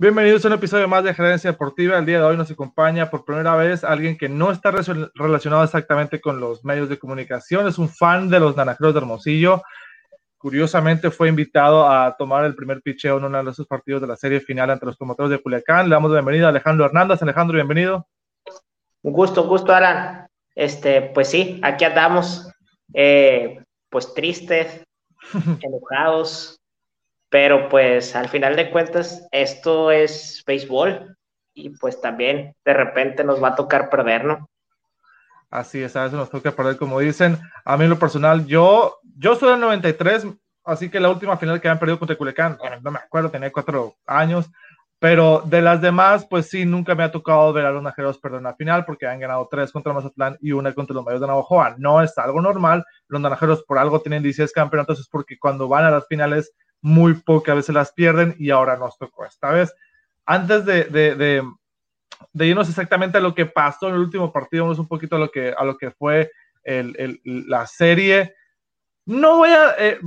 Bienvenidos a un episodio más de Gerencia Deportiva. El día de hoy nos acompaña por primera vez alguien que no está relacionado exactamente con los medios de comunicación, es un fan de los Naranjeros de Hermosillo. Curiosamente fue invitado a tomar el primer picheo en uno de esos partidos de la serie final entre los promotores de Culiacán. Le damos la bienvenida a Alejandro Hernández. Alejandro, bienvenido. Un gusto, un gusto, Alan. Este, pues sí, aquí andamos, eh, pues tristes, enojados, pero pues al final de cuentas esto es béisbol y pues también de repente nos va a tocar perder, ¿no? Así es, a veces nos toca perder, como dicen. A mí en lo personal, yo, yo soy del 93, así que la última final que han perdido contra Culiacán, no me acuerdo, tenía cuatro años, pero de las demás, pues sí, nunca me ha tocado ver a los najeros perder una final porque han ganado tres contra Mazatlán y una contra los Mayos de Navajoa. No es algo normal. Los naranjeros por algo tienen 16 campeonatos, es porque cuando van a las finales muy pocas veces las pierden y ahora nos tocó esta vez. Antes de, de, de, irnos exactamente a lo que pasó en el último partido, vamos un poquito a lo que, a lo que fue el, el, la serie. No voy a eh,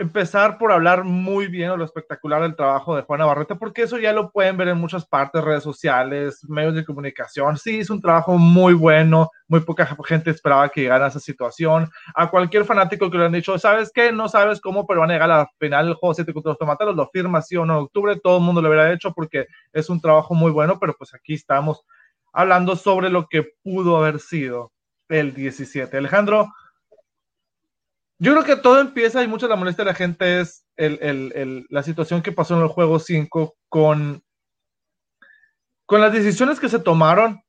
empezar por hablar muy bien o lo espectacular del trabajo de Juana Barrete, porque eso ya lo pueden ver en muchas partes, redes sociales, medios de comunicación. Sí, es un trabajo muy bueno, muy poca gente esperaba que llegara a esa situación. A cualquier fanático que le han dicho, ¿sabes qué? No sabes cómo, pero van a llegar a la final del juego 7 contra los tomateros, lo firma sí o no en octubre, todo el mundo lo hubiera hecho porque es un trabajo muy bueno, pero pues aquí estamos hablando sobre lo que pudo haber sido el 17. Alejandro, yo creo que todo empieza y mucha de la molestia de la gente es el, el, el, la situación que pasó en el juego 5 con, con las decisiones que se tomaron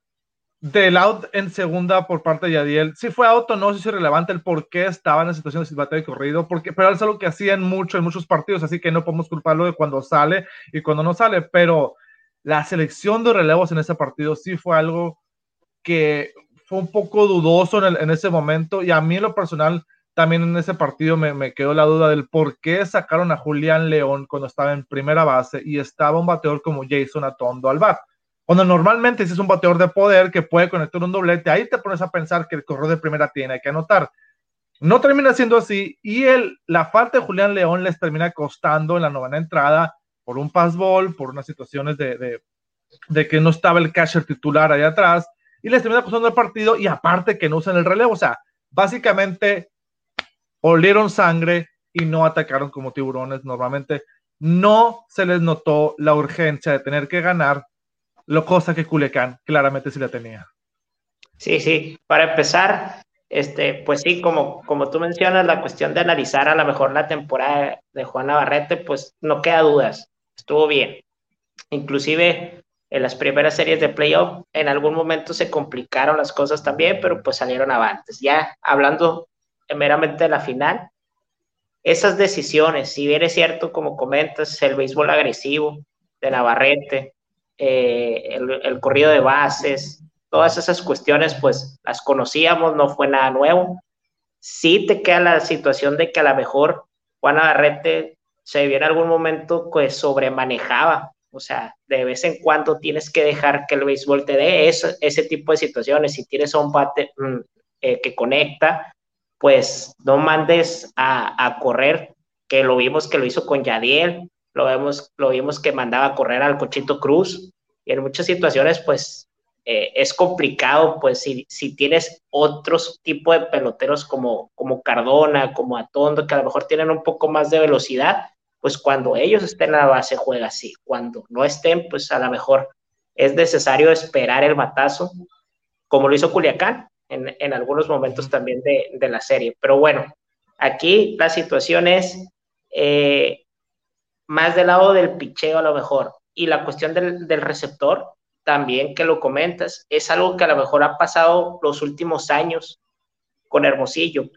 del out en segunda por parte de Yadiel. Si fue auto, no sé si es relevante el por qué estaba en la situación de silbateo y corrido, porque, pero es algo que hacían mucho en muchos partidos, así que no podemos culparlo de cuando sale y cuando no sale, pero la selección de relevos en ese partido sí fue algo que fue un poco dudoso en, el, en ese momento y a mí en lo personal también en ese partido me, quedó la duda del por qué sacaron a Julián León cuando estaba en primera base y estaba un bateador como Jason Atondo al bat. Cuando normalmente si es un bateador de poder que puede conectar un doblete, ahí te pones a pensar que el corredor de primera tiene que anotar. No termina siendo así y el, la falta de Julián León les termina costando en la novena entrada por un pass ball, por unas situaciones de, de, que no estaba el catcher titular ahí atrás y les termina costando el partido y aparte que no usan el relevo. O sea, básicamente olieron sangre y no atacaron como tiburones normalmente. No se les notó la urgencia de tener que ganar, lo cosa que Culiacán claramente sí la tenía. Sí, sí. Para empezar, este, pues sí, como, como tú mencionas, la cuestión de analizar a lo mejor la temporada de Juan Navarrete, pues no queda dudas, estuvo bien. Inclusive en las primeras series de playoff, en algún momento se complicaron las cosas también, pero pues salieron avantes. Ya hablando meramente la final. Esas decisiones, si bien es cierto, como comentas, el béisbol agresivo de Navarrete, eh, el, el, corrido de bases, todas esas cuestiones, pues las conocíamos, no fue nada nuevo. Sí te queda la situación de que a lo mejor Juan Navarrete se vio en algún momento pues sobremanejaba, o sea, de vez en cuando tienes que dejar que el béisbol te dé ese, ese tipo de situaciones. Si tienes un bate mm, eh, que conecta, pues no mandes a, a, correr, que lo vimos que lo hizo con Yadiel, lo vimos, lo vimos que mandaba a correr al Cochito Cruz, y en muchas situaciones, pues eh, es complicado, pues si, si tienes otros tipos de peloteros como, como Cardona, como Atondo, que a lo mejor tienen un poco más de velocidad, pues cuando ellos estén en la base juega así, cuando no estén, pues a lo mejor es necesario esperar el matazo, como lo hizo Culiacán, en, en algunos momentos también de, de, la serie. Pero bueno, aquí la situación es eh, más del lado del picheo a lo mejor. Y la cuestión del, del, receptor, también que lo comentas, es algo que a lo mejor ha pasado los últimos años con Hermosillo,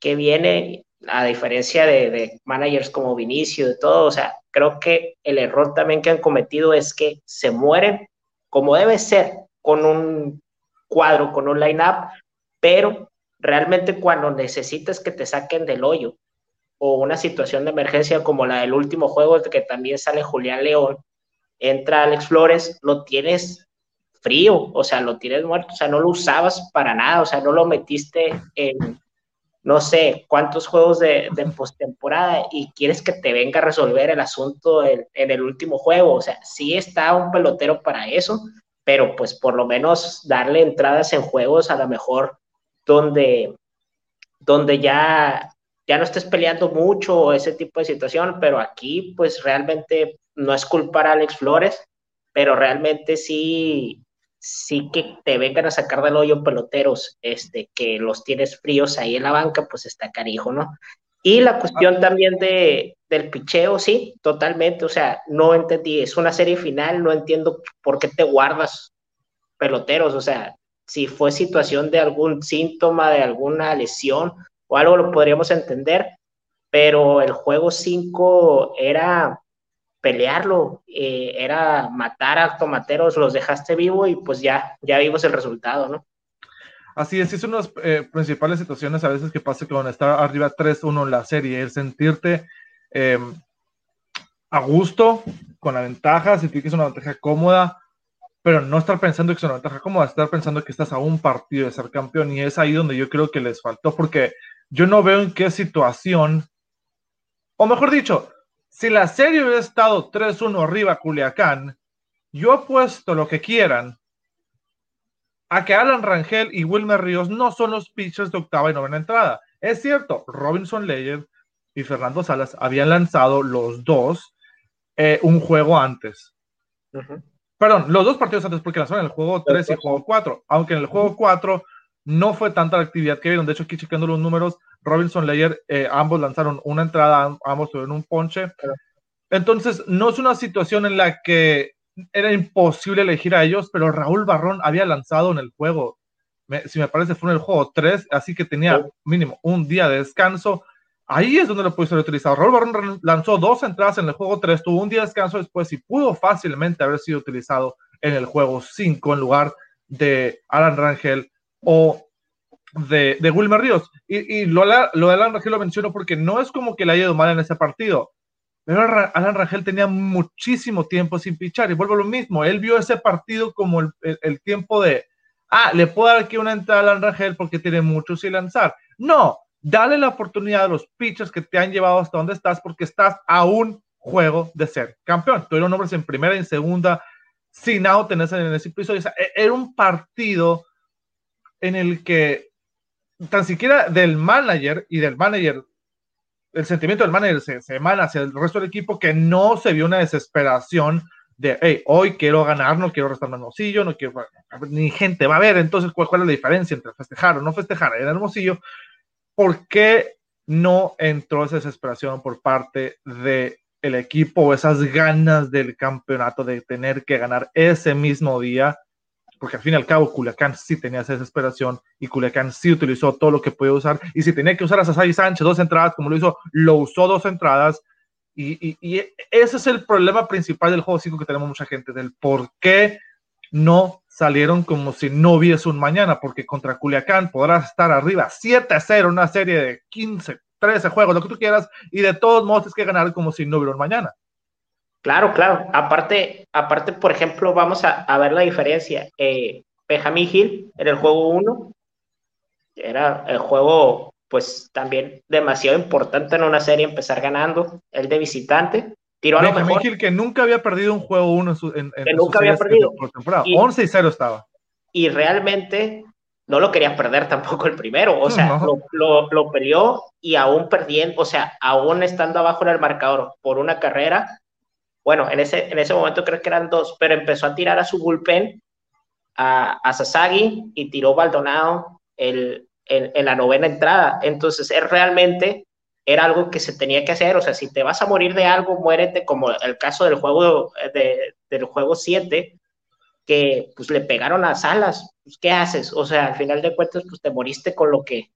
que viene a diferencia de, de managers como Vinicio, de todo, o sea, creo que el error también que han cometido es que se mueren como debe ser con un cuadro, con un line-up, pero realmente cuando necesitas que te saquen del hoyo o una situación de emergencia como la del último juego, que también sale Julián León, entra Alex Flores, lo tienes frío, o sea, lo tienes muerto, o sea, no lo usabas para nada, o sea, no lo metiste en, no sé, cuántos juegos de, de postemporada y quieres que te venga a resolver el asunto en, el último juego. O sea, sí está un pelotero para eso, pero pues por lo menos darle entradas en juegos a lo mejor donde, donde ya, ya no estés peleando mucho o ese tipo de situación, pero aquí pues realmente no es culpar a Alex Flores, pero realmente sí, sí que te vengan a sacar del hoyo peloteros, este, que los tienes fríos ahí en la banca, pues está carijo, ¿no? Y la cuestión también de, del picheo, sí, totalmente, o sea, no entendí, es una serie final, no entiendo por qué te guardas peloteros, o sea, si fue situación de algún síntoma, de alguna lesión o algo, lo podríamos entender, pero el juego 5 era pelearlo, eh, era matar a tomateros, los dejaste vivo y pues ya, ya vimos el resultado, ¿no? Así es, es una de las eh, principales situaciones a veces que pasa cuando está arriba 3-1 en la serie, el sentirte em, a gusto con la ventaja, sentir que es una ventaja cómoda, pero no estar pensando que es una ventaja cómoda, estar pensando que estás a un partido de ser campeón y es ahí donde yo creo que les faltó, porque yo no veo en qué situación, o mejor dicho, si la serie hubiera estado 3-1 arriba Culiacán, yo apuesto lo que quieran a que Alan Rangel y Wilmer Ríos no son los pitchers de octava y novena entrada. Es cierto, Robinson Leyer y Fernando Salas habían lanzado los dos eh, un juego antes. Perdón, los dos partidos antes, porque lanzaron el juego 3 y el juego 4. Aunque en el juego 4 no fue tanta la actividad que vieron. De hecho, aquí checando los números, Robinson Leyer, eh, ambos lanzaron una entrada, ambos tuvieron un ponche. Entonces, no es una situación en la que era imposible elegir a ellos, pero Raúl Barrón había lanzado en el juego, si me parece, fue en el juego 3, así que tenía mínimo un día de descanso. Ahí es donde lo pudo ser utilizado. Raúl Barrón lanzó dos entradas en el juego 3, tuvo un día de descanso después y pudo fácilmente haber sido utilizado en el juego 5 en lugar de Alan Rangel o de, de Wilmer Ríos. Y, y lo, lo, de Alan Rangel lo menciono porque no es como que le haya ido mal en ese partido. Alan Rangel tenía muchísimo tiempo sin pichar y vuelvo a lo mismo. Él vio ese partido como el, el, tiempo de, ah, le puedo dar aquí una entrada a Alan Rangel porque tiene mucho sin lanzar. No, dale la oportunidad a los pitchers que te han llevado hasta donde estás porque estás a un juego de ser campeón. Tuvieron nombres en primera y en segunda, sin out en ese, en ese episodio. O sea, e, era un partido en el que tan siquiera del manager y del manager, el sentimiento del manager se, se emana hacia el resto del equipo que no se vio una desesperación de, hey, hoy quiero ganar, no quiero restar Hermosillo, no quiero, ni gente va a ver, entonces, ¿cuál, ¿cuál, es la diferencia entre festejar o no festejar en Hermosillo? ¿Por qué no entró esa desesperación por parte del el equipo esas ganas del campeonato de tener que ganar ese mismo día porque al fin y al cabo Culiacán sí tenía esa desesperación y Culiacán sí utilizó todo lo que podía usar. Y si tenía que usar a Sasai Sánchez dos entradas, como lo hizo, lo usó dos entradas. Y, ese es el problema principal del juego 5 que tenemos mucha gente, del por qué no salieron como si no hubiese un mañana, porque contra Culiacán podrás estar arriba 7-0, una serie de 15, 13 juegos, lo que tú quieras, y de todos modos tienes que ganar como si no hubiera un mañana. Claro, claro. Aparte, aparte, por ejemplo, vamos a, ver la diferencia. Eh, Benjamin Hill en el juego 1 era el juego, pues también demasiado importante en una serie empezar ganando. El de visitante tiró a lo mejor. Hill que nunca había perdido un juego 1 en, en, que nunca había perdido. temporada. 11 y 0 estaba. Y realmente no lo quería perder tampoco el primero. O sea, lo, lo, lo peleó y aún perdiendo, o sea, aún estando abajo en el marcador por una carrera bueno, en ese, en ese momento creo que eran dos, pero empezó a tirar a su bullpen, a, Sasagi, y tiró Baldonado el, en, la novena entrada. Entonces, es realmente era algo que se tenía que hacer. O sea, si te vas a morir de algo, muérete, como el caso del juego de, del juego 7, que pues le pegaron a Salas. Pues, ¿Qué haces? O sea, al final de cuentas, pues te moriste con lo que,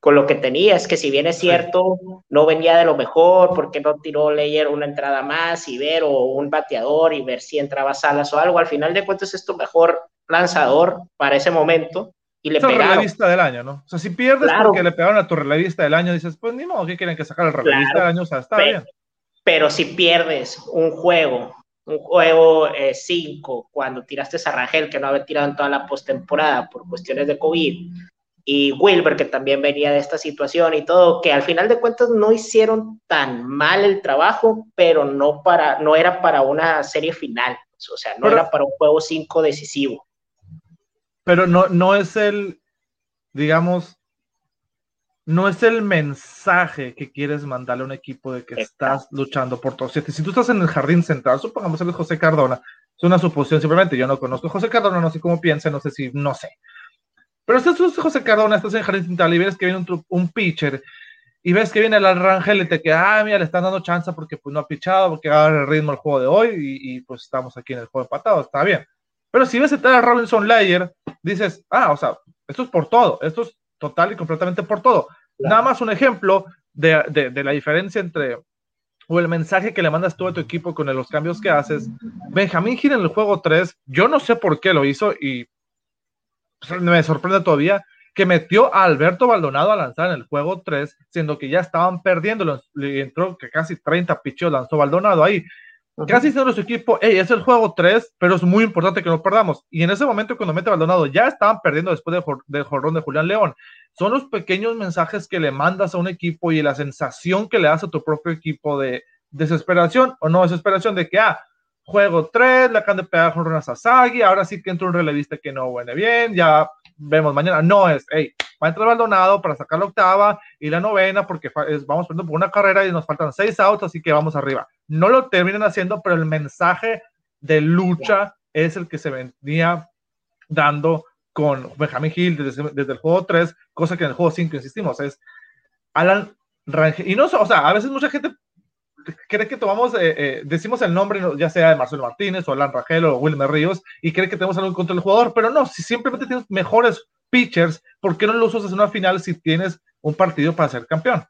con lo que tenías, que si bien es cierto, no venía de lo mejor, porque no tiró Leyer una entrada más y ver, o un bateador y ver si entraba Salas o algo, al final de cuentas es tu mejor lanzador para ese momento. Y le es el relevista del año, ¿no? O sea, si pierdes porque le pegaron a tu relevista del año, dices, pues ni modo, ¿qué quieren que sacar el relevista del año? O sea, está pero, bien. Pero si pierdes un juego, un juego 5, eh, cuando tiraste a Rangel, que no había tirado en toda la postemporada por cuestiones de COVID, y Wilber, que también venía de esta situación y todo, que al final de cuentas no hicieron tan mal el trabajo, pero no, para, no era para una serie final, o sea, no era para un juego 5 decisivo. Pero no, no es el, digamos, no es el mensaje que quieres mandarle a un equipo de que estás luchando por todos. Si, si tú estás en el jardín central, supongamos el José Cardona, es una suposición simplemente, yo no conozco a José Cardona, no sé cómo piensa, no sé si, no sé. Pero si tú José Cardona, estás en Jardín Central y ves que viene un, un pitcher y ves que viene el Rangel y te queda, ah, mira, le están dando chance porque pues no ha pichado, porque agarra el ritmo del juego de hoy y, pues estamos aquí en el juego empatado, está bien. Pero si ves a Robinson Layer, dices, ah, o sea, esto es por todo, esto es total y completamente por todo. Nada más un ejemplo de, de, de, la diferencia entre, o el mensaje que le mandas tú a tu equipo con los cambios que haces. Benjamín Gil en el juego 3, yo no sé por qué lo hizo y me sorprende todavía que metió a Alberto Baldonado a lanzar en el juego 3, siendo que ya estaban perdiendo, le entró que casi 30 pichos lanzó Baldonado ahí. Casi siendo su equipo, hey, es el juego 3, pero es muy importante que no perdamos. Y en ese momento, cuando mete Baldonado, ya estaban perdiendo después del jorrón de Julián León. Son los pequeños mensajes que le mandas a un equipo y la sensación que le das a tu propio equipo de desesperación o no desesperación de que, ah, juego 3, le acaban de pegar con Rona Sasagi, ahora sí que entra un relevista que no viene bien, ya vemos mañana. No es, hey, va a entrar Baldonado para sacar la octava y la novena porque vamos perdiendo por una carrera y nos faltan seis outs, así que vamos arriba. No lo terminan haciendo, pero el mensaje de lucha es el que se venía dando con Benjamin Hill desde, el juego 3, cosa que en el juego 5, insistimos, es Alan Rangel. Y no, o sea, a veces mucha gente cree que tomamos, eh, eh, decimos el nombre, ya sea de Marcelo Martínez o Alan Rangel o Wilmer Ríos, y cree que tenemos algo en contra del jugador, pero no, si simplemente tienes mejores pitchers, ¿por qué no los usas en una final si tienes un partido para ser campeón?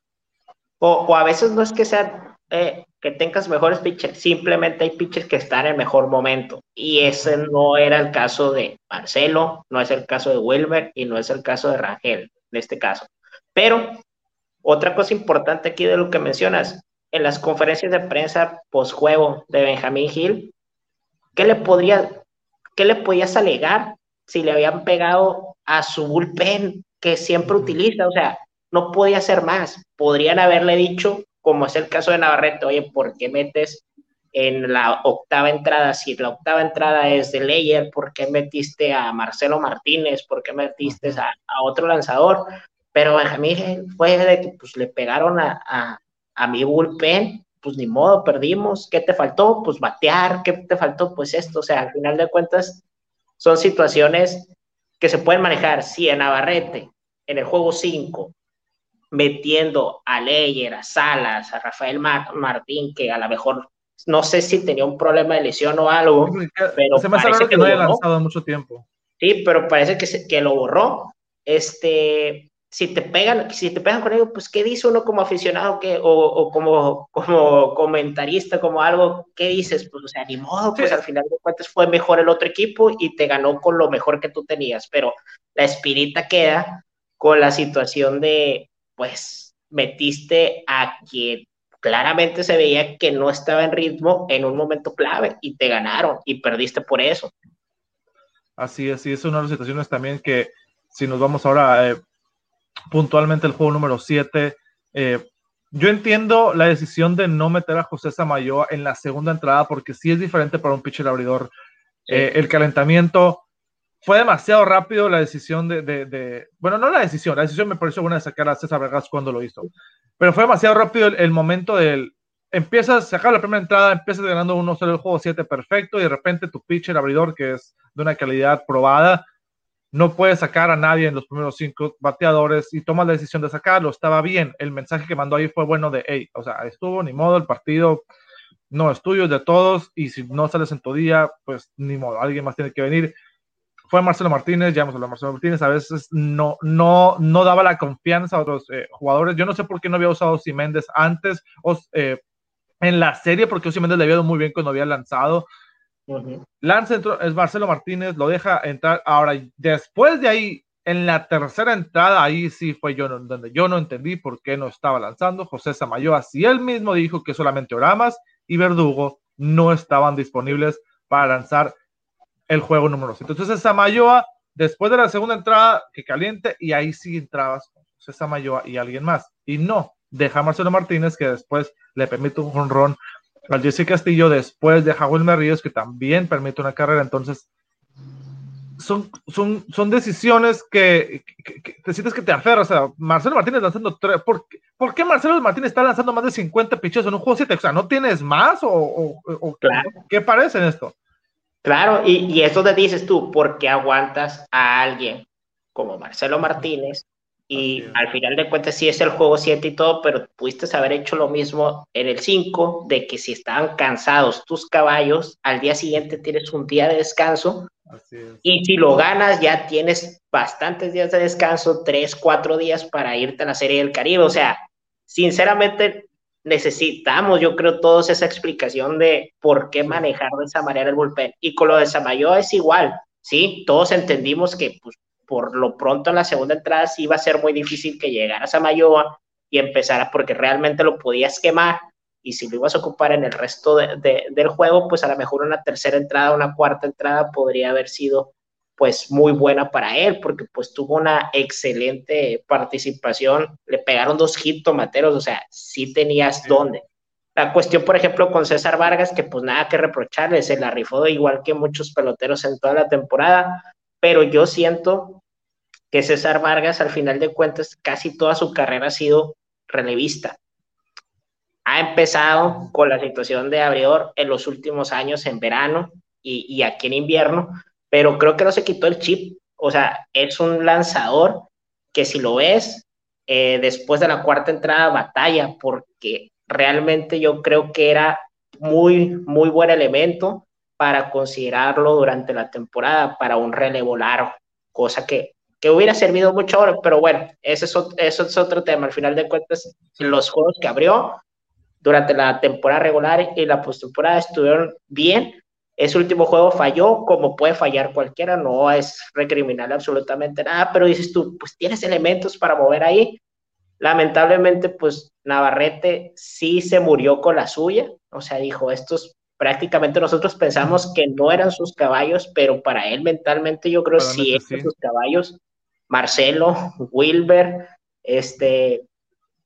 O, a veces no es que sea eh, que tengas mejores pitchers, simplemente hay pitchers que están en mejor momento. Y ese no era el caso de Marcelo, no es el caso de Wilmer y no es el caso de Rangel en este caso. Pero otra cosa importante aquí de lo que mencionas, en las conferencias de prensa post-juego de Benjamín Hill, ¿qué le, podría, ¿qué le podías alegar si le habían pegado a su bullpen que siempre utiliza? O sea, no podía hacer más. Podrían haberle dicho, como es el caso de Navarrete, oye, ¿por qué metes en la octava entrada? Si la octava entrada es de Leyer, ¿por qué metiste a Marcelo Martínez? ¿Por qué metiste a, otro lanzador? Pero Benjamín fue de que pues, le pegaron a a mi bullpen, pues ni modo, perdimos. ¿Qué te faltó? Pues batear. ¿Qué te faltó? Pues esto. O sea, al final de cuentas, son situaciones que se pueden manejar. Si en Navarrete, en el juego 5, metiendo a Leyer, a Salas, a Rafael Martín, que a lo mejor no sé si tenía un problema de lesión o algo, pero se me parece que, no haya lanzado mucho tiempo. Sí, pero parece que, que lo borró. Este, si te pegan, si te pegan con ello, pues ¿qué dice uno como aficionado que, o, como, como comentarista, como algo? ¿Qué dices? Pues, o sea, ni modo, pues al final de cuentas fue mejor el otro equipo y te ganó con lo mejor que tú tenías, pero la espirita queda con la situación de, pues, metiste a quien claramente se veía que no estaba en ritmo en un momento clave y te ganaron y perdiste por eso. Así es, y es una de las situaciones también que si nos vamos ahora, eh, puntualmente el juego número 7. Eh, yo entiendo la decisión de no meter a José Samayoa en la segunda entrada porque sí es diferente para un pitcher abridor. Eh, el calentamiento fue demasiado rápido la decisión de, bueno, no la decisión, la decisión me pareció buena de sacar a César Vargas cuando lo hizo, pero fue demasiado rápido el, momento del, empiezas, sacar la primera entrada, empiezas ganando uno solo el juego 7 perfecto y de repente tu pitcher abridor que es de una calidad probada no puede sacar a nadie en los primeros cinco bateadores y toma la decisión de sacarlo. Estaba bien. El mensaje que mandó ahí fue bueno de, hey, o sea, estuvo, ni modo, el partido no es tuyo, es de todos. Y si no sales en tu día, pues ni modo, alguien más tiene que venir. Fue Marcelo Martínez, ya hemos hablado de Marcelo Martínez, a veces no, no, no daba la confianza a otros eh, jugadores. Yo no sé por qué no había usado Méndez antes o, eh, en la serie, porque Méndez le había ido muy bien cuando había lanzado Lance es Marcelo Martínez, lo deja entrar. Ahora, después de ahí, en la tercera entrada, ahí sí fue yo donde yo no entendí por qué no estaba lanzando. José Samayoa, si él mismo dijo que solamente Oramas y Verdugo no estaban disponibles para lanzar el juego número 7. Entonces, Samayoa después de la segunda entrada, que caliente, y ahí sí entrabas con César Mayoa y alguien más. Y no, deja a Marcelo Martínez, que después le permite un jonrón al Jesse Castillo, después a Wilmer Ríos, que también permite una carrera. Entonces, son, son, son decisiones que, te sientes que te aferras. O sea, Marcelo Martínez lanzando tres. ¿Por, ¿Por, qué Marcelo Martínez está lanzando más de 50 pichos en un juego 7? O sea, ¿no tienes más? ¿O, qué parece en esto? Claro, y, y eso te dices tú, ¿por qué aguantas a alguien como Marcelo Martínez? Y al final de cuentas sí es el juego 7 y todo, pero pudiste haber hecho lo mismo en el 5, de que si estaban cansados tus caballos, al día siguiente tienes un día de descanso. Y si lo ganas, ya tienes bastantes días de descanso, 3, 4 días para irte a la Serie del Caribe. O sea, sinceramente necesitamos, yo creo, todos esa explicación de por qué manejar de esa manera el bullpen. Y con lo de Samayo es igual, ¿sí? Todos entendimos que pues, por lo pronto en la segunda entrada sí iba a ser muy difícil que llegara Samayoa y empezara porque realmente lo podías quemar. Y si lo ibas a ocupar en el resto del juego, pues a lo mejor una tercera entrada, una cuarta entrada podría haber sido pues muy buena para él, porque pues tuvo una excelente participación, le pegaron dos hits tomateros, o sea, sí tenías dónde. La cuestión, por ejemplo, con César Vargas, que pues nada que reprocharle, se la rifó igual que muchos peloteros en toda la temporada, pero yo siento que César Vargas, al final de cuentas, casi toda su carrera ha sido relevista. Ha empezado con la situación de abridor en los últimos años, en verano y, y aquí en invierno, pero creo que no se quitó el chip. O sea, es un lanzador que si lo ves, eh, después de la cuarta entrada batalla, porque realmente yo creo que era muy, muy buen elemento para considerarlo durante la temporada para un relevo largo, cosa que, que hubiera servido mucho ahora, pero bueno, ese es, otro, eso es otro tema. Al final de cuentas, los juegos que abrió durante la temporada regular y la postemporada estuvieron bien, ese último juego falló como puede fallar cualquiera, no es recriminal absolutamente nada, pero dices tú, pues tienes elementos para mover ahí. Lamentablemente, pues Navarrete sí se murió con la suya, o sea, dijo, estos prácticamente nosotros pensamos que no eran sus caballos, pero para él mentalmente yo creo sí eran sus caballos. Marcelo, Wilber, este,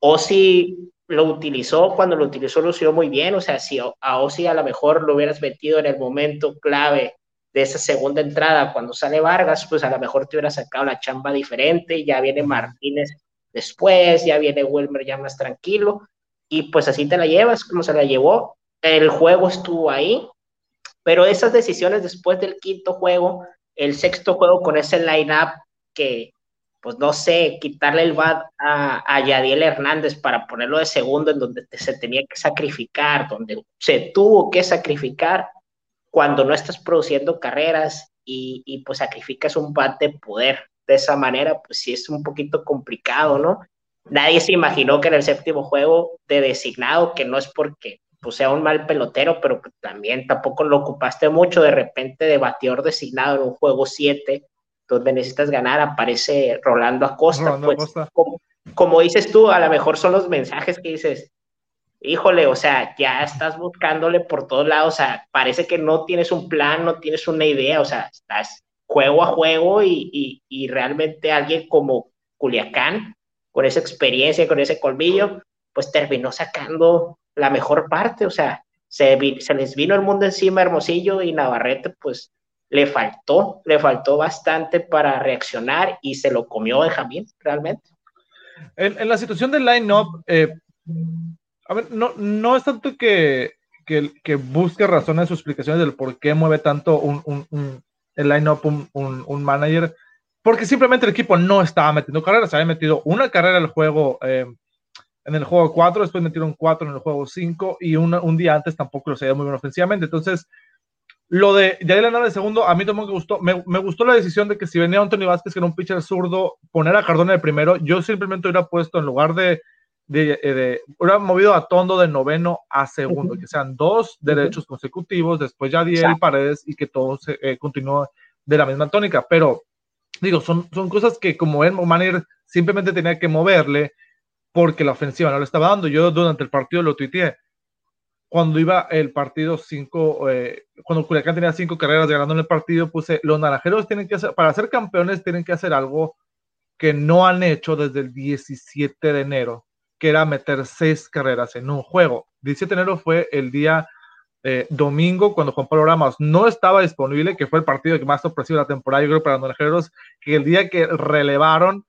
Osi lo utilizó, cuando lo utilizó lo usó muy bien, o sea, si a Osi a lo mejor lo hubieras metido en el momento clave de esa segunda entrada, cuando sale Vargas, pues a lo mejor te hubiera sacado la chamba diferente, ya viene Martínez después, ya viene Wilmer ya más tranquilo, y pues así te la llevas, como se la llevó, el juego estuvo ahí, pero esas decisiones después del quinto juego, el sexto juego con ese line-up que pues no sé, quitarle el bat a, a Yadiel Hernández para ponerlo de segundo en donde se tenía que sacrificar, donde se tuvo que sacrificar cuando no estás produciendo carreras y, y pues sacrificas un bat de poder de esa manera, pues sí es un poquito complicado, ¿no? Nadie se imaginó que en el séptimo juego de designado, que no es porque pues, sea un mal pelotero, pero también tampoco lo ocupaste mucho de repente de bateador designado en un juego 7 donde necesitas ganar, aparece Rolando Acosta. pues, Como, dices tú, a lo mejor son los mensajes que dices, híjole, o sea, ya estás buscándole por todos lados, o sea, parece que no tienes un plan, no tienes una idea, o sea, estás juego a juego y, y, realmente alguien como Culiacán, con esa experiencia, con ese colmillo, pues terminó sacando la mejor parte, o sea, se, se les vino el mundo encima Hermosillo y Navarrete, pues le faltó, le faltó bastante para reaccionar y se lo comió Benjamín, realmente. En, la situación del line-up, eh, a ver, no, no es tanto que, que, que, busque razones o explicaciones del por qué mueve tanto un, un, el line-up un, un, manager, porque simplemente el equipo no estaba metiendo carreras, se había metido una carrera en el juego. Eh, en el juego 4, después metieron 4 en el juego 5 y un día antes tampoco lo sabía muy bien ofensivamente. Entonces, lo de Yadiel Hernández de segundo, a mí también me gustó. Me, me, gustó la decisión de que si venía Anthony Vázquez, que era un pitcher zurdo, poner a Cardona de primero. Yo simplemente hubiera puesto en lugar de, de, de, hubiera movido a Tondo de noveno a segundo, que sean dos derechos consecutivos, después Yadiel Paredes y que todo se eh, continúe de la misma tónica. Pero digo, son, son cosas que como el manager simplemente tenía que moverle porque la ofensiva no le estaba dando. Yo durante el partido lo tuiteé cuando iba el partido 5, eh, cuando Culiacán tenía cinco carreras ganando en el partido, puse, los naranjeros tienen que hacer, para ser campeones tienen que hacer algo que no han hecho desde el 17 de enero, que era meter seis carreras en un juego. 17 de enero fue el día eh, domingo cuando Juan Pablo Ramos no estaba disponible, que fue el partido que más sorpresivo de la temporada, yo creo, para los naranjeros, que el día que relevaron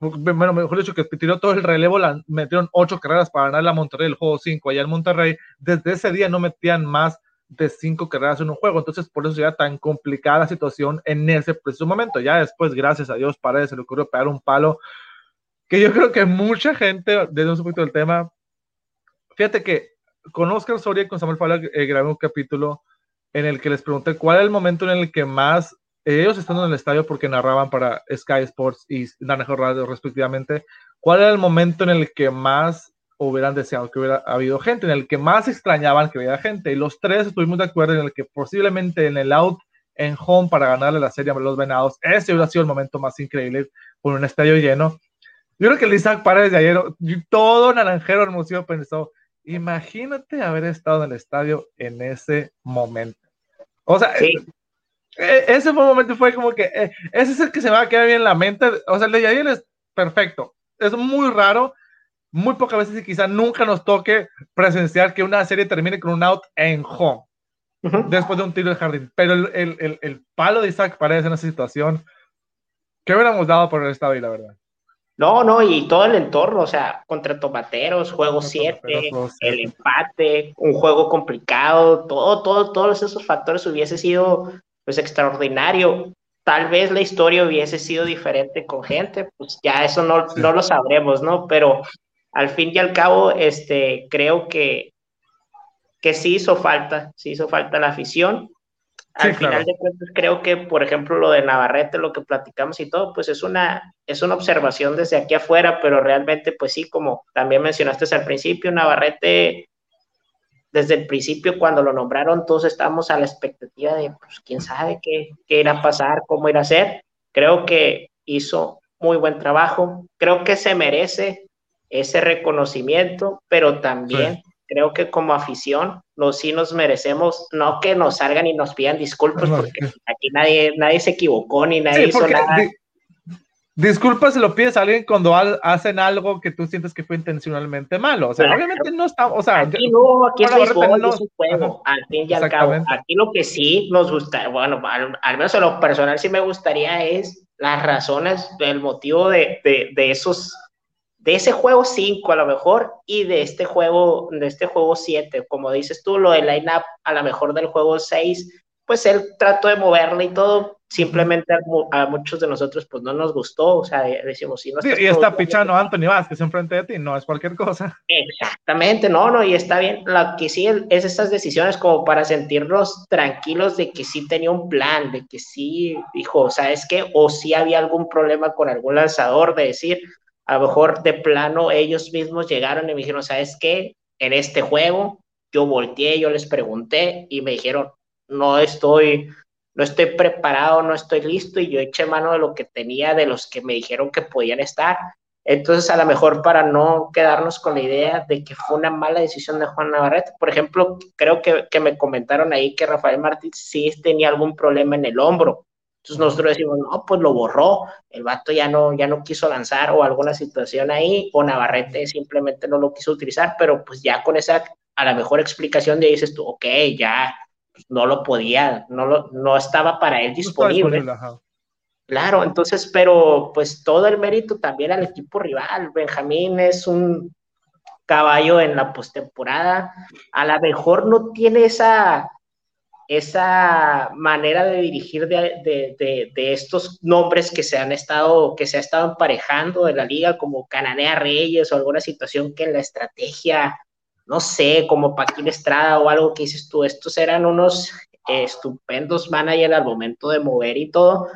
bueno, mejor dicho, que tiró todo el relevo, la, metieron ocho carreras para ganar la Monterrey el juego 5 allá en Monterrey. Desde ese día no metían más de cinco carreras en un juego, entonces por eso ya tan complicada la situación en ese preciso momento. Ya después, gracias a Dios, para se le ocurrió pegar un palo que yo creo que mucha gente, desde un poquito del tema, fíjate que con Oscar Soria y con Samuel Fala eh, grabé un capítulo en el que les pregunté cuál era el momento en el que más ellos estando en el estadio porque narraban para Sky Sports y Naranjo Radio respectivamente, ¿cuál era el momento en el que más hubieran deseado que hubiera habido gente, en el que más extrañaban que hubiera gente? Y los tres estuvimos de acuerdo en el que posiblemente en el out en home para ganarle la serie a los Venados, ese hubiera sido el momento más increíble con un estadio lleno. Yo creo que el Isaac Paredes de ayer, todo naranjero hermoso pensó, imagínate haber estado en el estadio en ese momento. O sea, e, ese fue un momento, fue como que, eh, ese es el que se me va a quedar bien en la mente. O sea, el de Yadiel es perfecto. Es muy raro, muy pocas veces y quizá nunca nos toque presenciar que una serie termine con un out en home. Después de un tiro de jardín. Pero el, el, el, palo de Isaac parece en esa situación. ¿Qué hubiéramos dado por el estado ahí, la verdad? No, no, y todo el entorno, o sea, contra Tomateros, juego 7, el empate, un juego complicado, todo, todo, todos esos factores hubiese sido pues extraordinario. Tal vez la historia hubiese sido diferente con gente, pues ya eso no, no lo sabremos, ¿no? Pero al fin y al cabo, este, creo que, que sí hizo falta, sí hizo falta la afición. Al final de cuentas, creo que, por ejemplo, lo de Navarrete, lo que platicamos y todo, pues es una, es una observación desde aquí afuera, pero realmente, pues sí, como también mencionaste al principio, Navarrete desde el principio, cuando lo nombraron, todos estábamos a la expectativa de, pues, quién sabe qué, qué irá a pasar, cómo irá a ser. Creo que hizo muy buen trabajo. Creo que se merece ese reconocimiento, pero también creo que como afición, nos, sí nos merecemos, no que nos salgan y nos pidan disculpas, porque aquí nadie, nadie se equivocó ni nadie hizo nada. Disculpa si lo pides a alguien cuando hacen algo que tú sientes que fue intencionalmente malo. O sea, obviamente no está, o sea, aquí no, aquí es béisbol, es un juego, al fin y al cabo. Aquí lo que sí nos gusta, bueno, al, menos en lo personal sí me gustaría es las razones, el motivo de, de, de esos, de ese juego 5 a lo mejor y de este juego, de este juego 7, como dices tú, lo del line-up a lo mejor del juego 6, pues él trató de moverle y todo, simplemente a, muchos de nosotros pues no nos gustó, o sea, decimos, si no sí, y está pichando Anthony Vázquez enfrente de ti, no es cualquier cosa. Exactamente, no, no, y está bien, la que sí es esas decisiones como para sentirnos tranquilos de que sí tenía un plan, de que sí dijo, ¿sabes qué? O si había algún problema con algún lanzador, de decir, a lo mejor de plano ellos mismos llegaron y me dijeron, ¿sabes qué? En este juego yo volteé, yo les pregunté y me dijeron, no estoy no estoy preparado, no estoy listo y yo eché mano de lo que tenía, de los que me dijeron que podían estar. Entonces, a lo mejor para no quedarnos con la idea de que fue una mala decisión de Juan Navarrete, por ejemplo, creo que, que me comentaron ahí que Rafael Martínez sí tenía algún problema en el hombro. Entonces nosotros decimos, no, pues lo borró, el vato ya no, ya no quiso lanzar o alguna situación ahí, o Navarrete simplemente no lo quiso utilizar, pero pues ya con esa, a la mejor explicación de dices tú, ok, ya, no lo podía, no, lo, no estaba para él disponible. claro, entonces, pero pues todo el mérito también al equipo rival. Benjamín es un caballo en la postemporada. A lo mejor no tiene esa, esa manera de dirigir de, de, de, estos nombres que se han estado, que se ha estado emparejando de la liga, como Cananea Reyes o alguna situación que en la estrategia no sé, como Paquín Estrada o algo que dices tú, estos eran unos estupendos managers al momento de mover y todo,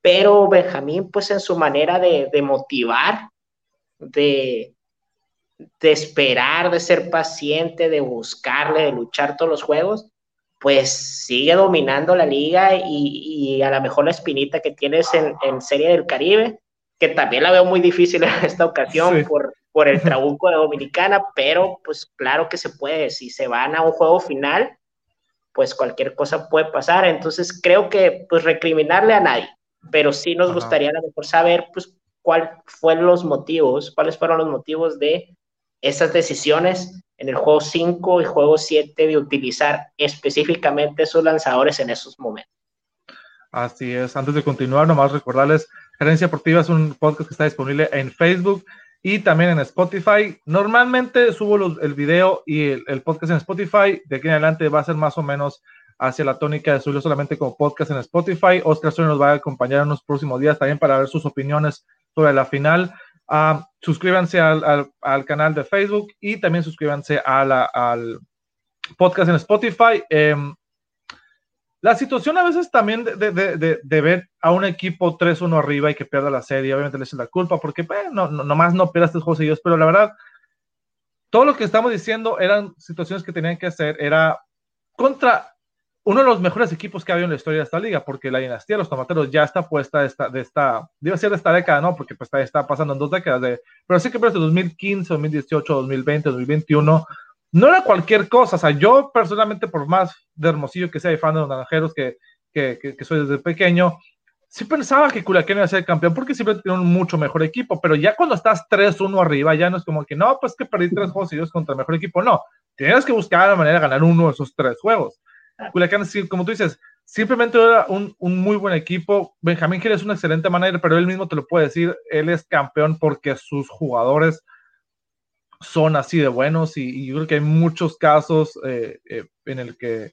pero Benjamín, pues en su manera de, motivar, de, de esperar, de ser paciente, de buscarle, de luchar todos los juegos, pues sigue dominando la liga y, a lo mejor la espinita que tienes en, Serie del Caribe, que también la veo muy difícil en esta ocasión por, por el trabuco de Dominicana, pero pues claro que se puede, si se van a un juego final, pues cualquier cosa puede pasar, entonces creo que pues recriminarle a nadie, pero sí nos gustaría a lo mejor saber pues cuáles fueron los motivos, cuáles fueron los motivos de esas decisiones en el juego 5 y juego 7 de utilizar específicamente esos lanzadores en esos momentos. Así es, antes de continuar, nomás recordarles, Gerencia Deportiva es un podcast que está disponible en Facebook y también en Spotify. Normalmente subo el video y el, podcast en Spotify. De aquí en adelante va a ser más o menos hacia la tónica de subirlo solamente como podcast en Spotify. Oscar Soy nos va a acompañar en los próximos días también para ver sus opiniones sobre la final. Ah, suscríbanse al, canal de Facebook y también suscríbanse al podcast en Spotify. Em, la situación a veces también de, ver a un equipo 3-1 arriba y que pierda la serie, obviamente le es la culpa, porque pues, no, no, nomás no pierdas estos juegos seguidos, pero la verdad, todo lo que estamos diciendo eran situaciones que tenían que hacer, era contra uno de los mejores equipos que ha habido en la historia de esta liga, porque la dinastía de los tomateros ya está puesta de esta, de esta, debe ser de esta década, ¿no? Porque pues está, pasando en dos décadas, de, pero sí que desde 2015, 2018, 2020, 2021, no era cualquier cosa. O sea, yo personalmente, por más de Hermosillo que sea de fan de los naranjeros que, que, que, soy desde pequeño, sí pensaba que Culiacán iba a ser campeón porque siempre tiene un mucho mejor equipo, pero ya cuando estás 3-1 arriba, ya no es como que no, pues que perdí tres juegos seguidos contra el mejor equipo. No, tienes que buscar la manera de ganar uno de esos tres juegos. Culiacán, como tú dices, simplemente era un, un, muy buen equipo. Benjamín Gil es un excelente manager, pero él mismo te lo puede decir, él es campeón porque sus jugadores son así de buenos y, yo creo que hay muchos casos eh, eh, en el que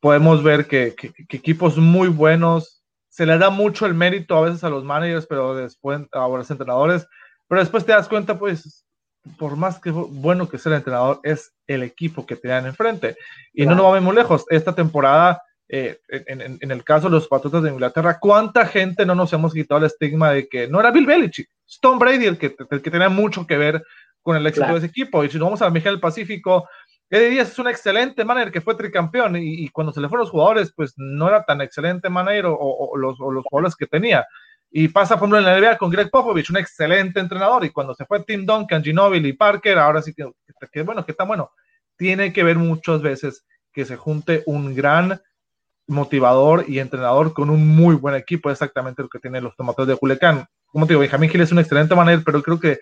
podemos ver que, equipos muy buenos se le da mucho el mérito a veces a los managers, pero después a los entrenadores, pero después te das cuenta, pues, por más que bueno que sea el entrenador, es el equipo que te dan enfrente. Y no nos vamos muy lejos. Esta temporada, eh, en, el caso de los Patriotas de Inglaterra, ¿cuánta gente no nos hemos quitado el estigma de que no era Bill Belichick? Stone Brady el que, el que tenía mucho que ver con el éxito de ese equipo. Y si nos vamos a la Mejía del Pacífico, Eddie Díaz es un excelente manager que fue tricampeón y, cuando se le fueron los jugadores, pues no era tan excelente manager o, los, los, jugadores que tenía. Y pasa, por ejemplo, en la NBA con Greg Popovich, un excelente entrenador. Y cuando se fue Tim Duncan, Ginobili y Parker, ahora sí que, que bueno, que está bueno. Tiene que ver muchas veces que se junte un gran motivador y entrenador con un muy buen equipo, exactamente lo que tienen los tomates de Culiacán. Como te digo, Benjamín Gil es un excelente manager, pero creo que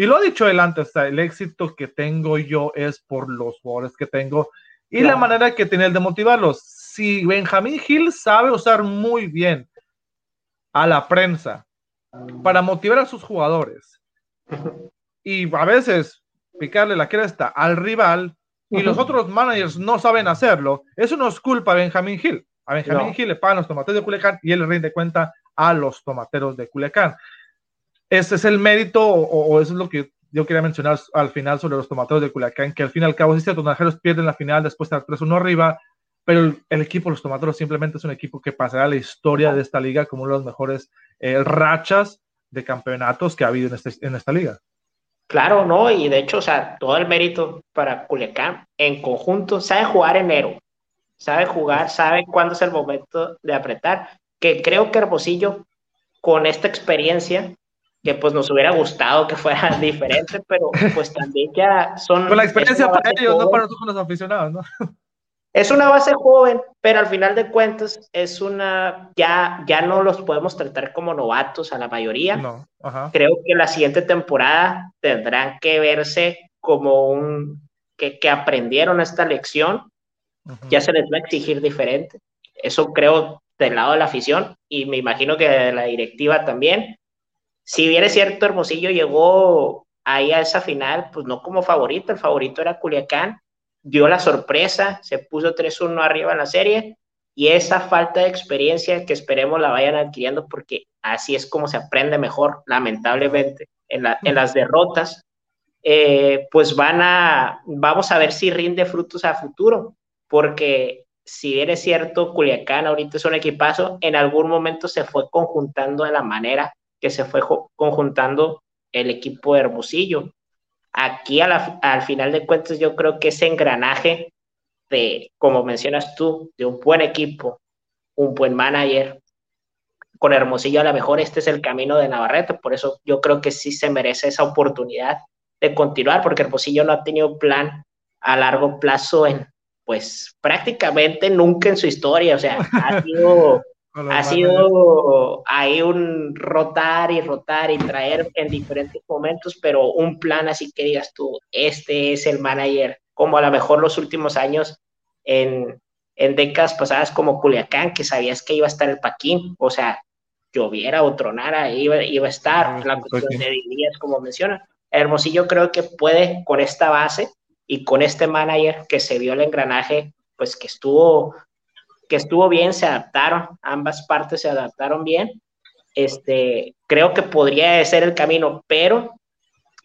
y lo ha dicho él antes, el éxito que tengo yo es por los jugadores que tengo y la manera que tiene el de motivarlos. Si Benjamín Hill sabe usar muy bien a la prensa para motivar a sus jugadores y a veces picarle la cresta al rival y los otros managers no saben hacerlo, eso no es culpa de Benjamín Hill. A Benjamín Hill le pagan los tomateros de Culiacán y él rinde cuenta a los tomateros de Culiacán ese es el mérito o, eso es lo que yo quería mencionar al final sobre los tomateros de Culiacán, que al fin y al cabo, sí, los naranjeros pierden la final después de estar 3-1 arriba, pero el, equipo, los tomateros, simplemente es un equipo que pasará a la historia de esta liga como uno de los mejores eh, rachas de campeonatos que ha habido en, este, en esta liga. Claro, no, y de hecho, o sea, todo el mérito para Culiacán en conjunto, sabe jugar enero, sabe jugar, sabe cuándo es el momento de apretar, que creo que Hermosillo, con esta experiencia, que pues nos hubiera gustado que fuera diferente, pero pues también ya son... Con la experiencia para ellos, no para nosotros los aficionados, ¿no? Es una base joven, pero al final de cuentas es una, ya, ya no los podemos tratar como novatos a la mayoría. No, Creo que la siguiente temporada tendrán que verse como un, que, que aprendieron esta lección, ya se les va a exigir diferente. Eso creo del lado de la afición y me imagino que de la directiva también si bien es cierto, Hermosillo llegó ahí a esa final, pues no como favorito, el favorito era Culiacán, dio la sorpresa, se puso 3-1 arriba en la serie y esa falta de experiencia que esperemos la vayan adquiriendo porque así es como se aprende mejor, lamentablemente, en, las derrotas, eh, pues van a, vamos a ver si rinde frutos a futuro, porque si bien es cierto, Culiacán ahorita es un equipazo, en algún momento se fue conjuntando de la manera que se fue conjuntando el equipo de Hermosillo. Aquí al final de cuentas yo creo que ese engranaje de, como mencionas tú, de un buen equipo, un buen manager, con Hermosillo a lo mejor este es el camino de Navarrete, por eso yo creo que sí se merece esa oportunidad de continuar, porque Hermosillo no ha tenido plan a largo plazo en, pues prácticamente nunca en su historia, o sea, ha sido, ha sido ahí un rotar y rotar y traer en diferentes momentos, pero un plan así que digas tú, este es el manager, como a lo mejor los últimos años en, en décadas pasadas como Culiacán, que sabías que iba a estar el Paquín, o sea, lloviera o tronara, iba, iba a estar, la cuestión de días, como menciona. Hermosillo creo que puede con esta base y con este manager que se vio el engranaje, pues que estuvo, que estuvo bien, se adaptaron, ambas partes se adaptaron bien. Este, creo que podría ser el camino, pero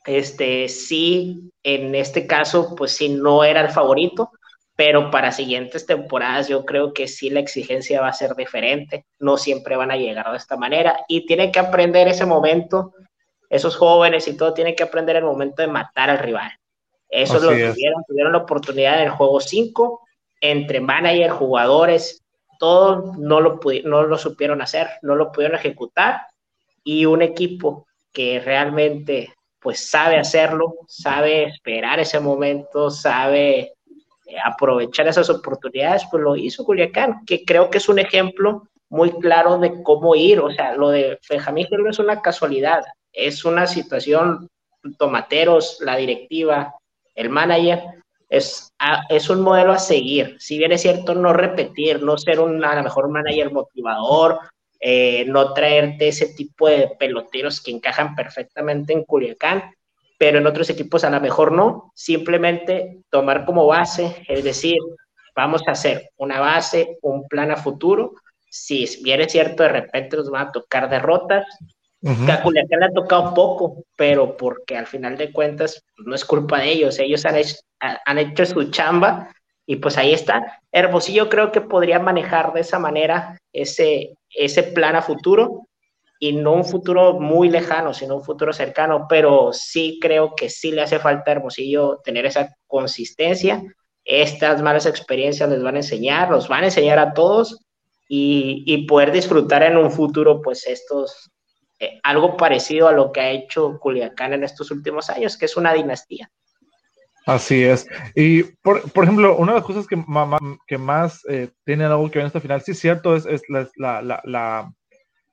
este, sí, en este caso, pues sí, no era el favorito, pero para siguientes temporadas yo creo que sí la exigencia va a ser diferente, no siempre van a llegar de esta manera y tienen que aprender ese momento, esos jóvenes y todo tienen que aprender el momento de matar al rival. Eso lo tuvieron, tuvieron la oportunidad en el juego 5, entre manager, jugadores, todos no lo, no lo supieron hacer, no lo pudieron ejecutar, y un equipo que realmente pues sabe hacerlo, sabe esperar ese momento, sabe eh, aprovechar esas oportunidades, pues lo hizo Culiacán, que creo que es un ejemplo muy claro de cómo ir, o sea, lo de Benjamín no es una casualidad, es una situación, tomateros, la directiva, el manager, es, es un modelo a seguir. Si bien es cierto, no repetir, no ser un a lo mejor manager motivador, eh, no traerte ese tipo de peloteros que encajan perfectamente en Culiacán, pero en otros equipos a lo mejor no. Simplemente tomar como base, es decir, vamos a hacer una base, un plan a futuro. Si bien es cierto, de repente nos van a tocar derrotas, que a Culiacán le ha tocado poco, pero porque al final de cuentas pues, no es culpa de ellos, ellos han hecho, han hecho su chamba y pues ahí está. Hermosillo creo que podría manejar de esa manera ese, ese plan a futuro y no un futuro muy lejano, sino un futuro cercano, pero sí creo que sí le hace falta a Hermosillo tener esa consistencia. Estas malas experiencias les van a enseñar, los van a enseñar a todos y, y poder disfrutar en un futuro pues estos, eh, algo parecido a lo que ha hecho Culiacán en estos últimos años, que es una dinastía. Así es. Y, por, ejemplo, una de las cosas que, que más eh, tiene algo que ver en esta final, sí es cierto, es,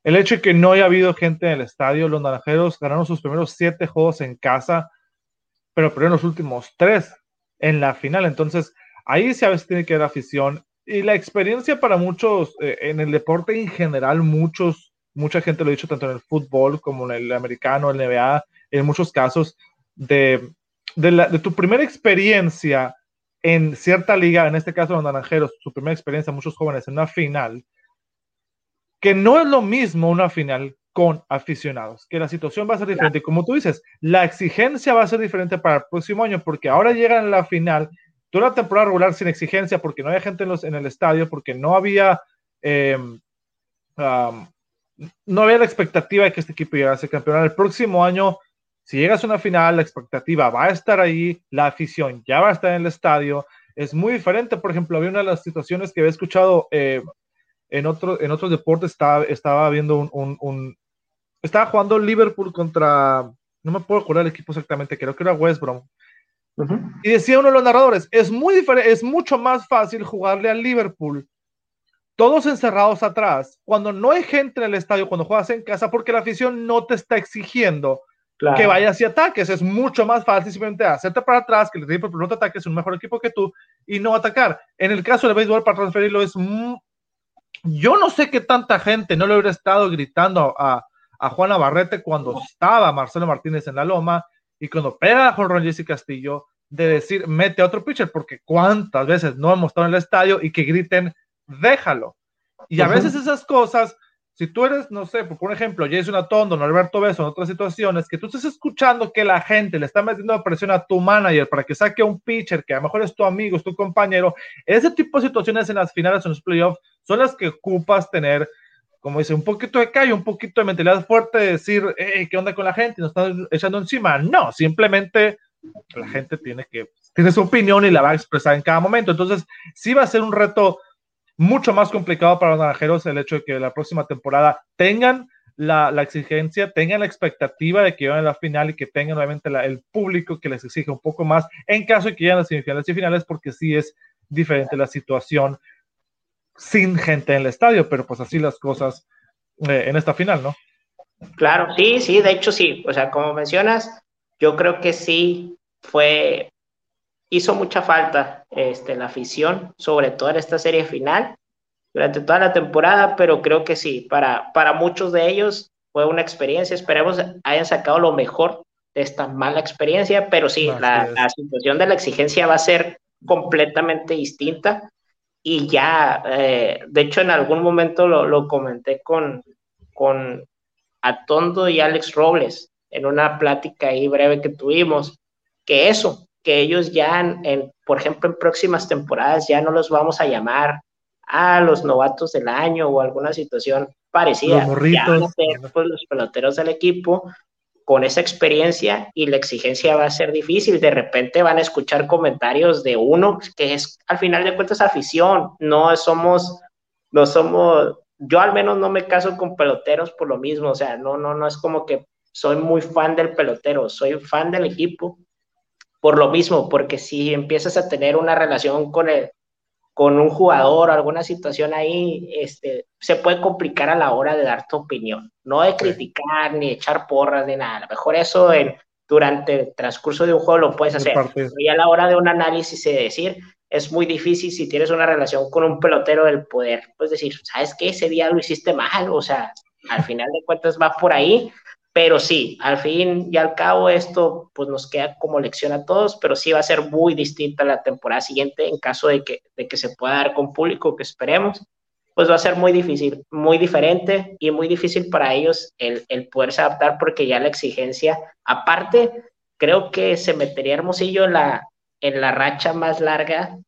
el hecho de que no haya habido gente en el estadio. Los naranjeros ganaron sus primeros siete juegos en casa, pero perdieron los últimos tres en la final. Entonces, ahí sí a veces tiene que haber afición. Y la experiencia para muchos, eh, en el deporte en general, muchos mucha gente lo ha dicho tanto en el fútbol como en el americano, el NBA, en muchos casos, de, de, tu primera experiencia en cierta liga, en este caso los naranjeros, su primera experiencia, muchos jóvenes en una final, que no es lo mismo una final con aficionados, que la situación va a ser diferente. Y como tú dices, la exigencia va a ser diferente para el próximo año, porque ahora llegan a la final, toda la temporada regular sin exigencia, porque no había gente en, los, en el estadio, porque no había eh, no había la expectativa de que este equipo llegase campeón. El próximo año, si llegas a una final, la expectativa va a estar ahí, la afición ya va a estar en el estadio. Es muy diferente. Por ejemplo, había una de las situaciones que había escuchado eh, en, otro, en otros deportes, estaba, estaba viendo un, Estaba jugando Liverpool contra. No me puedo acordar el equipo exactamente, creo que era West Brom. Y decía uno de los narradores: es muy diferente, es mucho más fácil jugarle al Liverpool todos encerrados atrás, cuando no hay gente en el estadio, cuando juegas en casa, porque la afición no te está exigiendo que vayas y ataques, es mucho más fácil simplemente hacerte para atrás, que el equipo no te ataques, es un mejor equipo que tú y no atacar. En el caso del béisbol, para transferirlo es... Yo no sé qué tanta gente no le hubiera estado gritando a, a Juana Barrete cuando estaba Marcelo Martínez en la loma y cuando pega a Juan Jesse Castillo de decir, mete a otro pitcher, porque cuántas veces no hemos estado en el estadio y que griten déjalo. Y a veces esas cosas, si tú eres, no sé, por ejemplo, Jason Atondo, Norberto Beso, en otras situaciones, que tú estés escuchando que la gente le está metiendo presión a tu manager para que saque un pitcher que a lo mejor es tu amigo, es tu compañero, ese tipo de situaciones en las finales, en los playoffs, son las que ocupas tener, como dice, un poquito de callo, un poquito de mentalidad fuerte, de decir, ¿qué onda con la gente? Nos están echando encima. No, simplemente la gente tiene que, tiene su opinión y la va a expresar en cada momento. Entonces, sí va a ser un reto mucho más complicado para los naranjeros el hecho de que la próxima temporada tengan la, la, exigencia, tengan la expectativa de que vayan a la final y que tengan obviamente el público que les exige un poco más en caso de que lleguen a las semifinales y finales, porque sí es diferente la situación sin gente en el estadio, pero pues así las cosas eh, en esta final, ¿no? Claro, sí, sí, de hecho sí, o sea, como mencionas, yo creo que sí fue, hizo mucha falta este, la afición, sobre todo en esta serie final, durante toda la temporada, pero creo que sí, para, para muchos de ellos fue una experiencia, esperemos hayan sacado lo mejor de esta mala experiencia, pero sí, la, la, situación de la exigencia va a ser completamente distinta. Y ya, eh, de hecho en algún momento lo, lo comenté con, con Atondo y Alex Robles en una plática ahí breve que tuvimos, que eso, que ellos ya, en, por ejemplo, en próximas temporadas ya no los vamos a llamar a los novatos del año o alguna situación parecida. Los ya van a ser, pues, los peloteros del equipo con esa experiencia y la exigencia va a ser difícil. De repente van a escuchar comentarios de uno que es, al final de cuentas, afición. No somos, no somos, yo al menos no me caso con peloteros por lo mismo. O sea, no, no, no es como que soy muy fan del pelotero, soy fan del equipo por lo mismo, porque si empiezas a tener una relación con el, con un jugador o alguna situación ahí, este, se puede complicar a la hora de dar tu opinión, no de criticar ni echar porras ni nada. A lo mejor eso en, durante el transcurso de un juego lo puedes hacer, y a la hora de un análisis y decir, es muy difícil si tienes una relación con un pelotero del poder, pues decir, ¿sabes qué? Ese día lo hiciste mal, o sea, al final de cuentas va por ahí, pero sí, al fin y al cabo esto pues nos queda como lección a todos, pero sí va a ser muy distinta la temporada siguiente en caso de que, de que se pueda dar con público, que esperemos, pues va a ser muy difícil, muy diferente y muy difícil para ellos el, el poderse adaptar porque ya la exigencia, aparte, creo que se metería Hermosillo en la, en la racha más larga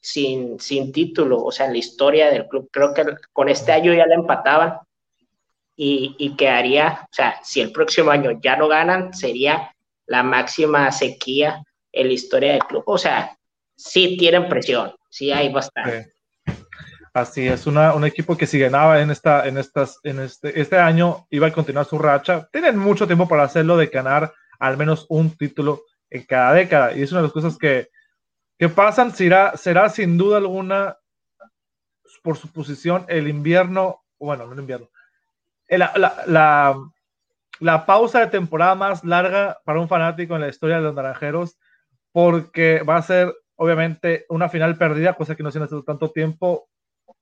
sin, sin título, o sea, en la historia del club. Creo que con este año ya la empataban y, y quedaría, o sea, si el próximo año ya no ganan, sería la máxima sequía en la historia del club. O sea, sí tienen presión, sí hay bastante. Así es, una, un equipo que si ganaba en, esta, en, estas, en este, este año iba a continuar su racha. Tienen mucho tiempo para hacerlo de ganar al menos un título en cada década. Y es una de las cosas que, que pasan. Será, será sin duda alguna, por su posición, el invierno, bueno, no el invierno, la, la, pausa de temporada más larga para un fanático en la historia de los naranjeros, porque va a ser obviamente una final perdida, cosa que no se ha hecho tanto tiempo,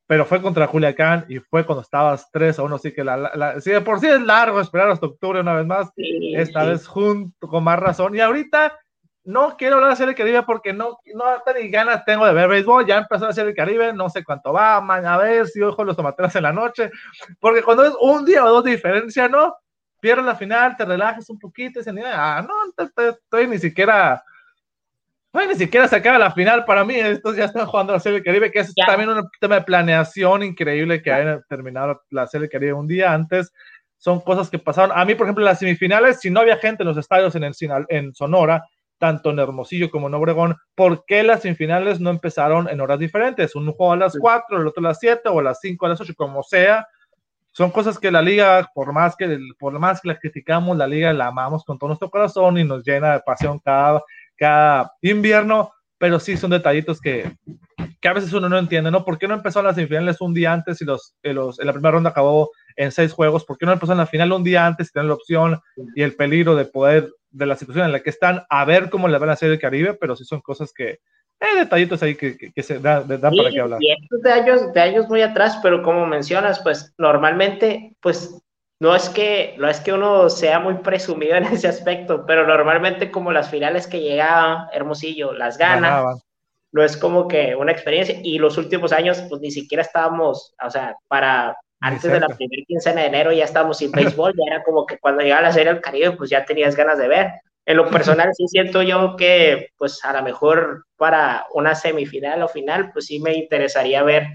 pero fue contra Culiacán y fue cuando estabas 3 a 1, así que la, si de por sí es largo esperar hasta octubre una vez más, esta vez junto con más razón. Y ahorita no quiero hablar de Serie Caribe porque no, no ni ganas tengo de ver béisbol. Ya empezó la Serie Caribe, no sé cuánto va, a ver si ojo los tomateros en la noche. Porque cuando es un día o dos de diferencia, ¿no? Pierdes la final, te relajas un poquito y dices, ah, no, estoy ni siquiera. No, ni siquiera se acaba la final para mí. Estos ya están jugando la Serie Caribe, que es también un tema de planeación increíble que hayan terminado la Serie Caribe un día antes. Son cosas que pasaron. A mí, por ejemplo, en las semifinales, si no había gente en los estadios en, el, en Sonora, tanto en Hermosillo como en Obregón, ¿por qué las semifinales no empezaron en horas diferentes? Un juego a las 4, el otro a las 7 o a las 5, a las 8, como sea. Son cosas que la liga, por más que, por más que la criticamos, la liga la amamos con todo nuestro corazón y nos llena de pasión cada, cada invierno, pero sí son detallitos que, que a veces uno no entiende, ¿no? ¿Por qué no empezó las semifinales un día antes y los, los, en la primera ronda acabó en seis juegos? ¿Por qué no empezó en la final un día antes y tener la opción y el peligro de poder de la situación en la que están, a ver cómo le van a hacer el Caribe, pero sí son cosas que, hay detallitos ahí que, que, se dan, para qué hablar. De años, de años muy atrás, pero como mencionas, pues normalmente, pues no es que no es que uno sea muy presumido en ese aspecto, pero normalmente como las finales que llegaba Hermosillo las gana, no es como que una experiencia y los últimos años pues ni siquiera estábamos, o sea, para antes de la primera quincena de enero ya estábamos sin béisbol, ya era como que cuando llegaba la serie del Caribe, pues ya tenías ganas de ver. En lo personal sí siento yo que, pues a lo mejor para una semifinal o final, pues sí me interesaría ver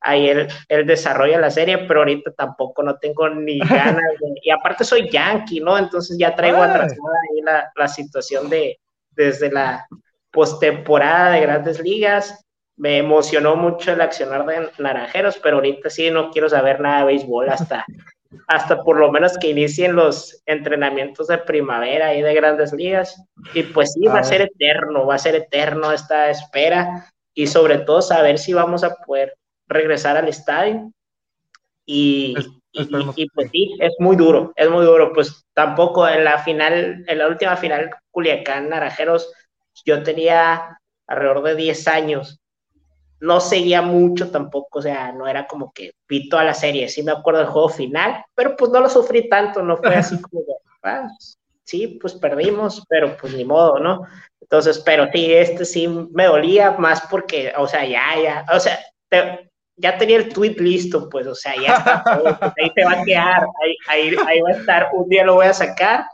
ahí el, el desarrollo de la serie, pero ahorita tampoco no tengo ni ganas de, y aparte soy yankee, ¿no? Entonces ya traigo atrasada ahí la, la situación de desde la postemporada de grandes ligas me emocionó mucho el accionar de Naranjeros, pero ahorita sí no quiero saber nada de béisbol hasta hasta por lo menos que inicien los entrenamientos de primavera y de grandes ligas. Y pues sí, va a ser eterno, va a ser eterno esta espera y sobre todo saber si vamos a poder regresar al estadio. Y, y, pues sí, es muy duro, es muy duro. Pues tampoco en la final, en la última final, Culiacán, Naranjeros, yo tenía alrededor de 10 años no seguía mucho tampoco, o sea, no era como que vi toda la serie, sí me acuerdo del juego final, pero pues no lo sufrí tanto, no fue así como de, ah, sí, pues perdimos, pero pues ni modo, ¿no? Entonces, pero sí, este sí me dolía más porque, o sea, ya, ya, o sea, ya tenía el tweet listo, pues, o sea, ya está todo, pues, ahí te va a quedar, ahí, ahí, ahí va a estar, un día lo voy a sacar,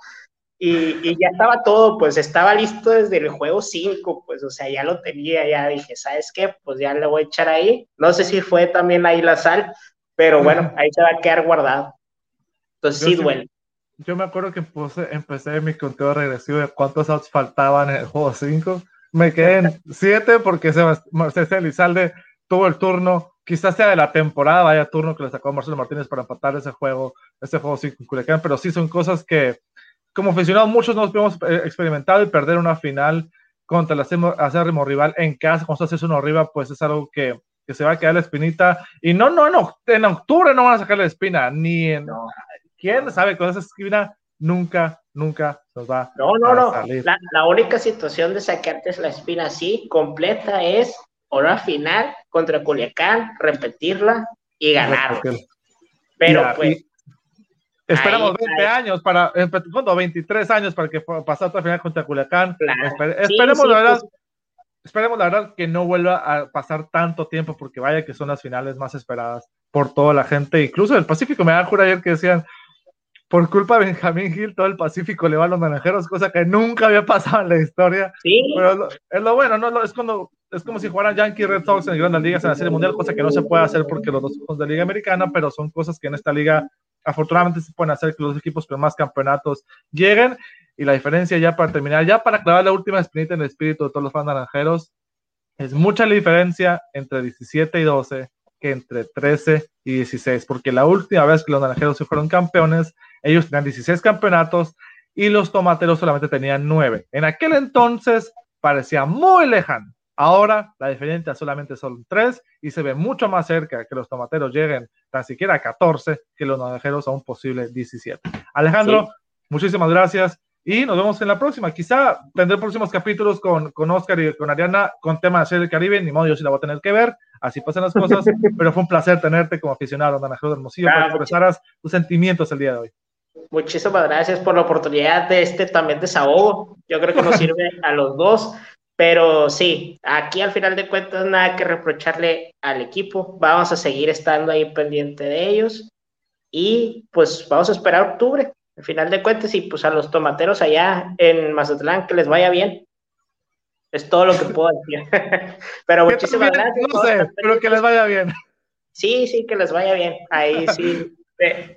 y, ya estaba todo, pues estaba listo desde el juego 5, pues, o sea, ya lo tenía, ya dije, ¿sabes qué? Pues ya le voy a echar ahí. No sé si fue también ahí la sal, pero bueno, ahí se va a quedar guardado. Entonces sí, duele. Yo me acuerdo que puse, empecé mi conteo regresivo de cuántos outs faltaban en el juego 5. Me quedé en 7 porque César Elizalde tuvo el turno, quizás sea de la temporada, vaya turno que le sacó Marcelo Martínez para empatar ese juego, ese juego 5 en Culiacán, pero sí son cosas que como aficionados muchos nos hemos eh, experimentado y perder una final contra el acérrimo rival en casa, cuando estás uno arriba, pues es algo que, que, se va a quedar la espinita. Y no, no, no, en octubre no van a sacar la espina, ni en... ¿Quién sabe? Con esa espina nunca, nunca nos va no, no, no. La, la, única situación de sacarte la espina así, completa, es una final contra Culiacán, repetirla y ganar. Pero pues... Esperamos 20 años para, cuando 23 años para que pasara otra final contra Culiacán. esperemos, la verdad, pues. esperemos la verdad que no vuelva a pasar tanto tiempo porque vaya que son las finales más esperadas por toda la gente, incluso el Pacífico. Me da jura ayer que decían, por culpa de Benjamín Gil, todo el Pacífico le va a los naranjeros, cosa que nunca había pasado en la historia. Sí. Pero es lo, bueno, ¿no? Es, cuando, es como si jugaran Yankee Red Sox en grandes ligas en la Serie Mundial, cosa que no se puede hacer porque los dos son de Liga Americana, pero son cosas que en esta liga afortunadamente se pueden hacer que los equipos con más campeonatos lleguen. Y la diferencia ya para terminar, ya para clavar la última espinita en el espíritu de todos los fans naranjeros, es mucha la diferencia entre 17 y 12 que entre 13 y 16, porque la última vez que los naranjeros se fueron campeones, ellos tenían 16 campeonatos y los tomateros solamente tenían 9. En aquel entonces parecía muy lejano. Ahora la diferencia solamente son 3 y se ve mucho más cerca que los tomateros lleguen tan siquiera a 14 que los naranjeros a un posible 17. Alejandro, muchísimas gracias y nos vemos en la próxima. Quizá tendré próximos capítulos con, con Oscar y con Ariana con temas de Serie del Caribe, ni modo yo sí la voy a tener que ver, así pasan las cosas, pero fue un placer tenerte como aficionado a Naranjero de Hermosillo para que expresaras tus sentimientos el día de hoy. Muchísimas gracias por la oportunidad de este también desahogo. Yo creo que nos sirve a los dos. Pero sí, aquí al final de cuentas nada que reprocharle al equipo. Vamos a seguir estando ahí pendiente de ellos. Y pues vamos a esperar octubre, al final de cuentas, y pues a los tomateros allá en Mazatlán, que les vaya bien. Es todo lo que puedo decir. pero muchísimas gracias. No sé, pero que les vaya bien. Sí, sí, que les vaya bien. Ahí sí,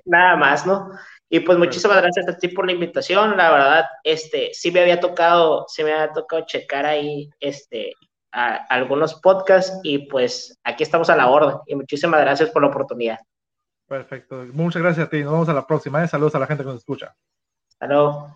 nada más, ¿no? Y pues muchísimas gracias a ti por la invitación. La verdad, este, sí me había tocado, sí me había tocado checar ahí, este, algunos podcasts y pues aquí estamos a la orden. Y muchísimas gracias por la oportunidad. Perfecto. Muchas gracias a ti. Nos vemos a la próxima. ¿eh? Saludos a la gente que nos escucha. Hasta luego.